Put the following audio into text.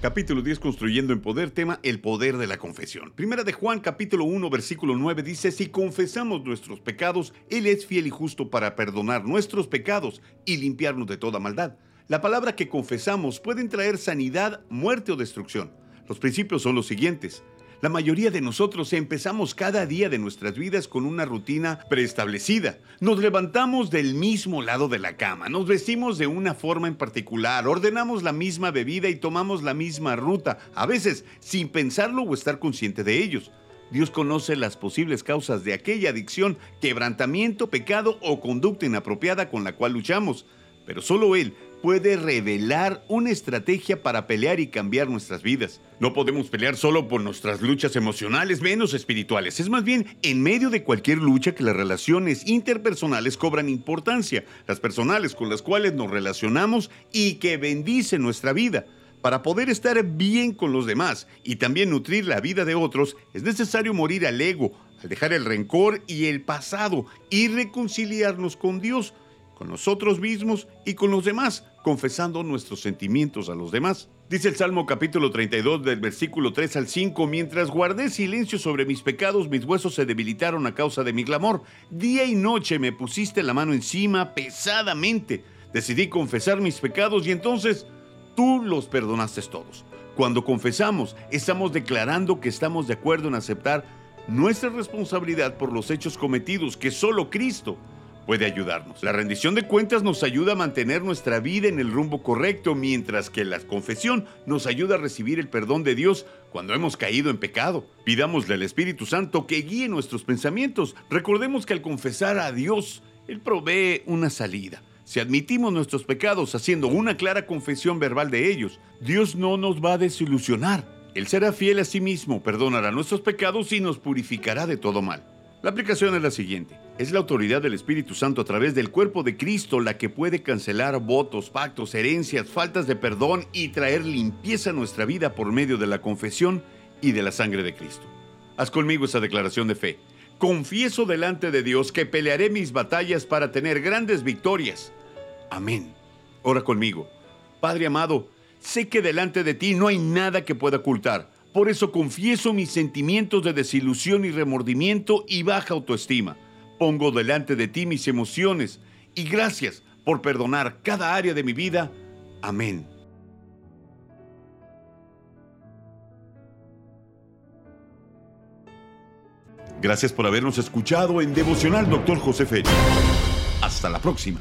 Capítulo 10 Construyendo en Poder, tema El poder de la confesión. Primera de Juan, capítulo 1, versículo 9 dice, Si confesamos nuestros pecados, Él es fiel y justo para perdonar nuestros pecados y limpiarnos de toda maldad. La palabra que confesamos puede traer sanidad, muerte o destrucción. Los principios son los siguientes. La mayoría de nosotros empezamos cada día de nuestras vidas con una rutina preestablecida. Nos levantamos del mismo lado de la cama, nos vestimos de una forma en particular, ordenamos la misma bebida y tomamos la misma ruta, a veces sin pensarlo o estar consciente de ellos. Dios conoce las posibles causas de aquella adicción, quebrantamiento, pecado o conducta inapropiada con la cual luchamos, pero solo Él puede revelar una estrategia para pelear y cambiar nuestras vidas. No podemos pelear solo por nuestras luchas emocionales, menos espirituales. Es más bien en medio de cualquier lucha que las relaciones interpersonales cobran importancia, las personales con las cuales nos relacionamos y que bendicen nuestra vida. Para poder estar bien con los demás y también nutrir la vida de otros, es necesario morir al ego, al dejar el rencor y el pasado y reconciliarnos con Dios con nosotros mismos y con los demás, confesando nuestros sentimientos a los demás. Dice el Salmo capítulo 32 del versículo 3 al 5, mientras guardé silencio sobre mis pecados, mis huesos se debilitaron a causa de mi clamor. Día y noche me pusiste la mano encima pesadamente. Decidí confesar mis pecados y entonces tú los perdonaste todos. Cuando confesamos, estamos declarando que estamos de acuerdo en aceptar nuestra responsabilidad por los hechos cometidos que solo Cristo puede ayudarnos. La rendición de cuentas nos ayuda a mantener nuestra vida en el rumbo correcto, mientras que la confesión nos ayuda a recibir el perdón de Dios cuando hemos caído en pecado. Pidámosle al Espíritu Santo que guíe nuestros pensamientos. Recordemos que al confesar a Dios, Él provee una salida. Si admitimos nuestros pecados haciendo una clara confesión verbal de ellos, Dios no nos va a desilusionar. Él será fiel a sí mismo, perdonará nuestros pecados y nos purificará de todo mal. La aplicación es la siguiente. Es la autoridad del Espíritu Santo a través del cuerpo de Cristo la que puede cancelar votos, pactos, herencias, faltas de perdón y traer limpieza a nuestra vida por medio de la confesión y de la sangre de Cristo. Haz conmigo esa declaración de fe. Confieso delante de Dios que pelearé mis batallas para tener grandes victorias. Amén. Ora conmigo. Padre amado, sé que delante de ti no hay nada que pueda ocultar por eso confieso mis sentimientos de desilusión y remordimiento y baja autoestima. Pongo delante de ti mis emociones y gracias por perdonar cada área de mi vida. Amén. Gracias por habernos escuchado en Devocional Doctor José Félix. Hasta la próxima.